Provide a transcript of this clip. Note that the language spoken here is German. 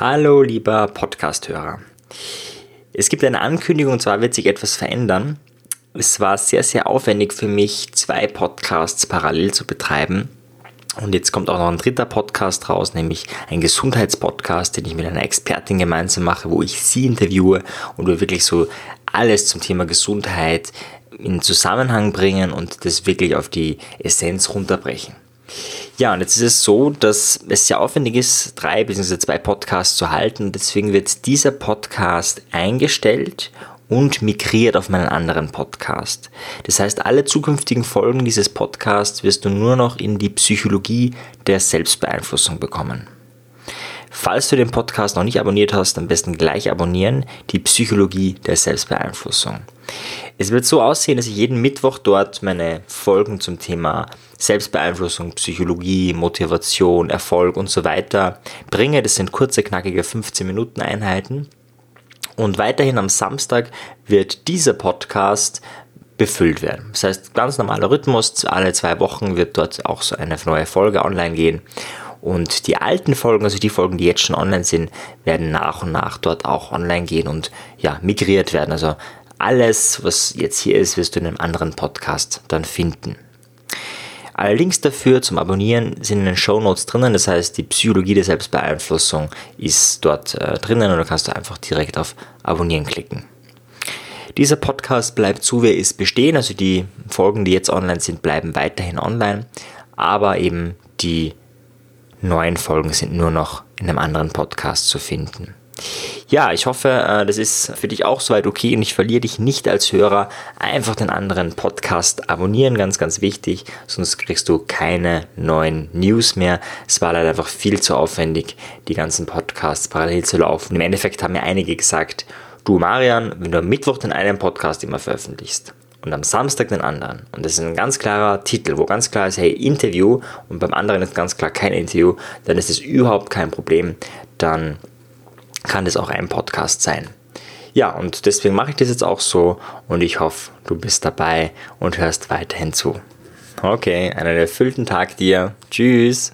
Hallo, lieber Podcast-Hörer. Es gibt eine Ankündigung und zwar wird sich etwas verändern. Es war sehr, sehr aufwendig für mich, zwei Podcasts parallel zu betreiben. Und jetzt kommt auch noch ein dritter Podcast raus, nämlich ein Gesundheitspodcast, den ich mit einer Expertin gemeinsam mache, wo ich sie interviewe und wir wirklich so alles zum Thema Gesundheit in Zusammenhang bringen und das wirklich auf die Essenz runterbrechen. Ja, und jetzt ist es so, dass es sehr aufwendig ist, drei bzw. zwei Podcasts zu halten. Deswegen wird dieser Podcast eingestellt und migriert auf meinen anderen Podcast. Das heißt, alle zukünftigen Folgen dieses Podcasts wirst du nur noch in die Psychologie der Selbstbeeinflussung bekommen. Falls du den Podcast noch nicht abonniert hast, am besten gleich abonnieren, die Psychologie der Selbstbeeinflussung. Es wird so aussehen, dass ich jeden Mittwoch dort meine Folgen zum Thema Selbstbeeinflussung, Psychologie, Motivation, Erfolg und so weiter bringe. Das sind kurze, knackige 15 Minuten Einheiten. Und weiterhin am Samstag wird dieser Podcast befüllt werden. Das heißt, ganz normaler Rhythmus, alle zwei Wochen wird dort auch so eine neue Folge online gehen. Und die alten Folgen, also die Folgen, die jetzt schon online sind, werden nach und nach dort auch online gehen und ja, migriert werden. Also alles, was jetzt hier ist, wirst du in einem anderen Podcast dann finden. Alle Links dafür zum Abonnieren sind in den Show Notes drinnen. Das heißt, die Psychologie der Selbstbeeinflussung ist dort äh, drinnen und da kannst du einfach direkt auf Abonnieren klicken. Dieser Podcast bleibt so, wie er ist, bestehen. Also die Folgen, die jetzt online sind, bleiben weiterhin online. Aber eben die neuen Folgen sind nur noch in einem anderen Podcast zu finden. Ja, ich hoffe, äh, das ist für dich auch soweit okay und ich verliere dich nicht als Hörer. Einfach den anderen Podcast abonnieren, ganz, ganz wichtig, sonst kriegst du keine neuen News mehr. Es war leider einfach viel zu aufwendig, die ganzen Podcasts parallel zu laufen. Im Endeffekt haben mir einige gesagt, du Marian, wenn du am Mittwoch den einen Podcast immer veröffentlichst, und am Samstag den anderen. Und das ist ein ganz klarer Titel, wo ganz klar ist, hey, Interview und beim anderen ist ganz klar kein Interview, dann ist es überhaupt kein Problem. Dann kann das auch ein Podcast sein. Ja, und deswegen mache ich das jetzt auch so und ich hoffe, du bist dabei und hörst weiterhin zu. Okay, einen erfüllten Tag dir. Tschüss.